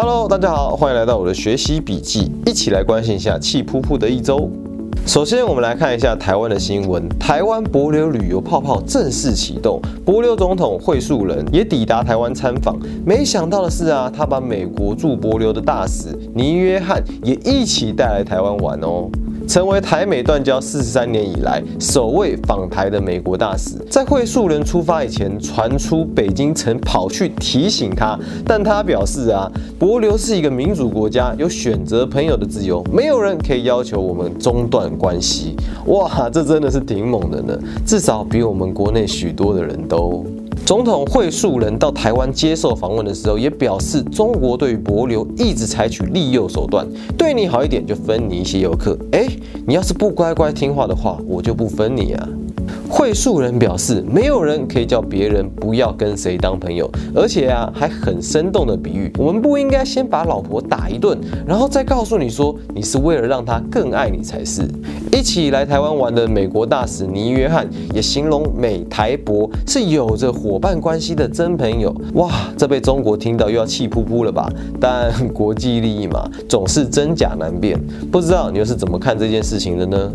Hello，大家好，欢迎来到我的学习笔记，一起来关心一下气噗噗的一周。首先，我们来看一下台湾的新闻。台湾博流旅游泡泡正式启动，博流总统惠树人也抵达台湾参访。没想到的是啊，他把美国驻博流的大使尼约翰也一起带来台湾玩哦。成为台美断交四十三年以来首位访台的美国大使，在惠树人出发以前，传出北京曾跑去提醒他，但他表示啊，博流是一个民主国家，有选择朋友的自由，没有人可以要求我们中断关系。哇，这真的是挺猛的呢，至少比我们国内许多的人都。总统会树人到台湾接受访问的时候，也表示中国对于博流一直采取利诱手段，对你好一点就分你一些游客，哎，你要是不乖乖听话的话，我就不分你啊。会树人表示，没有人可以叫别人不要跟谁当朋友，而且啊，还很生动的比喻，我们不应该先把老婆打一顿，然后再告诉你说你是为了让她更爱你才是。一起来台湾玩的美国大使尼约翰也形容美台博是有着伙伴关系的真朋友。哇，这被中国听到又要气扑扑了吧？但国际利益嘛，总是真假难辨，不知道你又是怎么看这件事情的呢？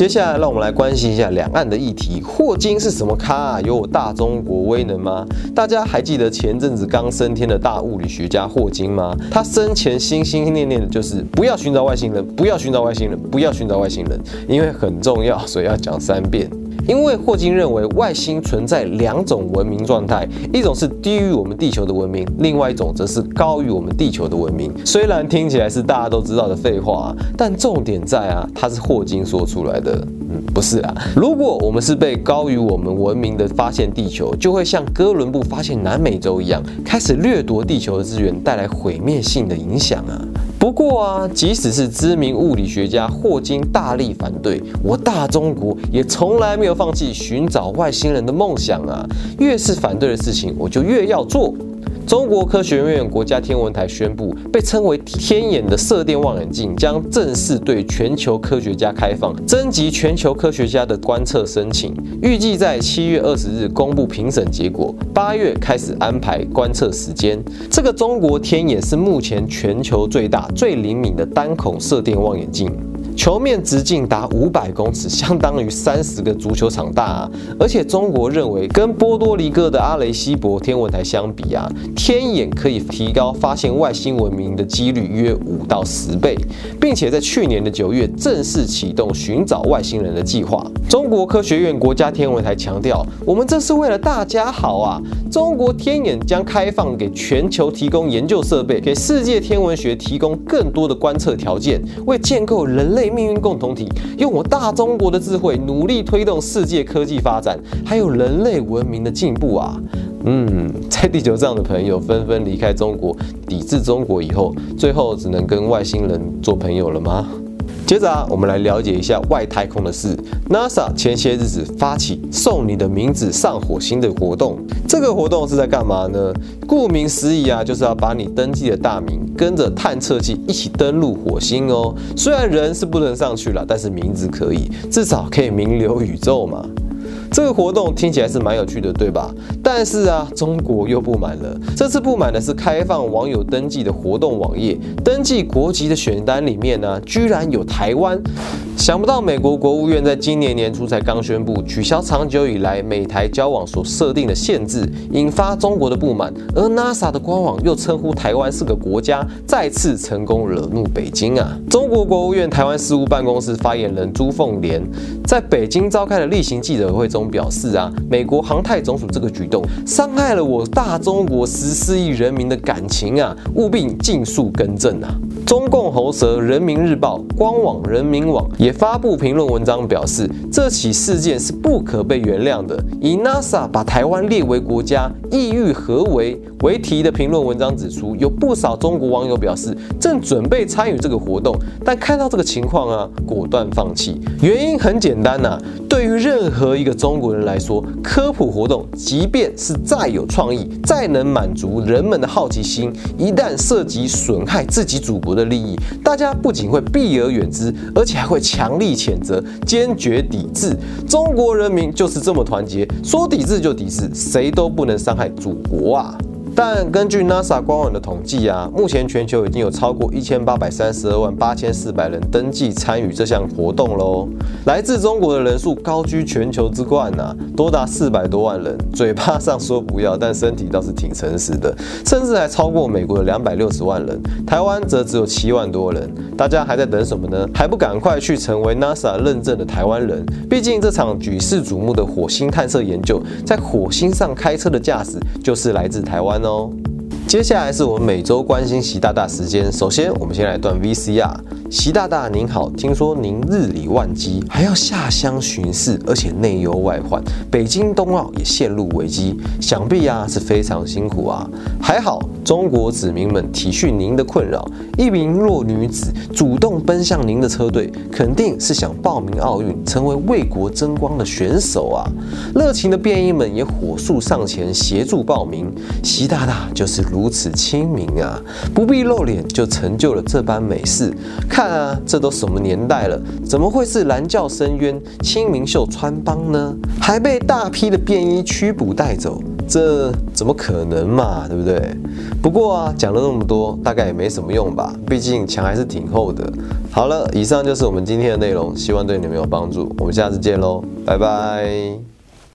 接下来，让我们来关心一下两岸的议题。霍金是什么咖啊？有我大中国威能吗？大家还记得前阵子刚升天的大物理学家霍金吗？他生前心心念念的就是不要寻找外星人，不要寻找外星人，不要寻找外星人，因为很重要，所以要讲三遍。因为霍金认为外星存在两种文明状态，一种是低于我们地球的文明，另外一种则是高于我们地球的文明。虽然听起来是大家都知道的废话，啊但重点在啊，它是霍金说出来的。嗯，不是啊。如果我们是被高于我们文明的发现地球，就会像哥伦布发现南美洲一样，开始掠夺地球的资源，带来毁灭性的影响啊。不过啊，即使是知名物理学家霍金大力反对，我大中国也从来没有放弃寻找外星人的梦想啊！越是反对的事情，我就越要做。中国科学院国家天文台宣布，被称为“天眼”的射电望远镜将正式对全球科学家开放，征集全球科学家的观测申请，预计在七月二十日公布评审结果，八月开始安排观测时间。这个中国天眼是目前全球最大、最灵敏的单孔射电望远镜。球面直径达五百公尺，相当于三十个足球场大啊！而且中国认为，跟波多黎各的阿雷西博天文台相比啊，天眼可以提高发现外星文明的几率约五到十倍，并且在去年的九月正式启动寻找外星人的计划。中国科学院国家天文台强调，我们这是为了大家好啊！中国天眼将开放给全球提供研究设备，给世界天文学提供更多的观测条件，为建构人类。命运共同体，用我大中国的智慧，努力推动世界科技发展，还有人类文明的进步啊！嗯，在地球上的朋友纷纷离开中国，抵制中国以后，最后只能跟外星人做朋友了吗？接着啊，我们来了解一下外太空的事。NASA 前些日子发起送你的名字上火星的活动，这个活动是在干嘛呢？顾名思义啊，就是要把你登记的大名跟着探测器一起登陆火星哦。虽然人是不能上去了，但是名字可以，至少可以名留宇宙嘛。这个活动听起来是蛮有趣的，对吧？但是啊，中国又不满了。这次不满的是开放网友登记的活动网页，登记国籍的选单里面呢，居然有台湾。想不到美国国务院在今年年初才刚宣布取消长久以来美台交往所设定的限制，引发中国的不满。而 NASA 的官网又称呼台湾是个国家，再次成功惹怒北京啊！中国国务院台湾事务办公室发言人朱凤莲在北京召开的例行记者会中表示啊，美国航太总署这个举动伤害了我大中国十四亿人民的感情啊，务必尽速更正啊！中共喉舌人民日报官网人民网也。发布评论文章表示，这起事件是不可被原谅的。以 NASA 把台湾列为国家，意欲何为为题的评论文章指出，有不少中国网友表示正准备参与这个活动，但看到这个情况啊，果断放弃。原因很简单呐，对于任何一个中国人来说，科普活动即便是再有创意，再能满足人们的好奇心，一旦涉及损害自己祖国的的利益，大家不仅会避而远之，而且还会。强力谴责，坚决抵制。中国人民就是这么团结，说抵制就抵制，谁都不能伤害祖国啊！但根据 NASA 官网的统计啊，目前全球已经有超过一千八百三十二万八千四百人登记参与这项活动喽。来自中国的人数高居全球之冠呐，多达四百多万人。嘴巴上说不要，但身体倒是挺诚实的，甚至还超过美国的两百六十万人。台湾则只有七万多人。大家还在等什么呢？还不赶快去成为 NASA 认证的台湾人？毕竟这场举世瞩目的火星探测研究，在火星上开车的驾驶就是来自台湾哦。哦接下来是我们每周关心习大大时间。首先，我们先来段 VCR。习大大您好，听说您日理万机，还要下乡巡视，而且内忧外患，北京冬奥也陷入危机，想必呀是非常辛苦啊。还好中国子民们体恤您的困扰，一名弱女子主动奔向您的车队，肯定是想报名奥运，成为为国争光的选手啊。热情的便衣们也火速上前协助报名。习大大就是如此亲民啊，不必露脸就成就了这般美事。看看啊，这都什么年代了，怎么会是蓝教深渊、清明秀穿帮呢？还被大批的便衣驱捕带走，这怎么可能嘛？对不对？不过啊，讲了那么多，大概也没什么用吧，毕竟墙还是挺厚的。好了，以上就是我们今天的内容，希望对你们有帮助。我们下次见喽，拜拜。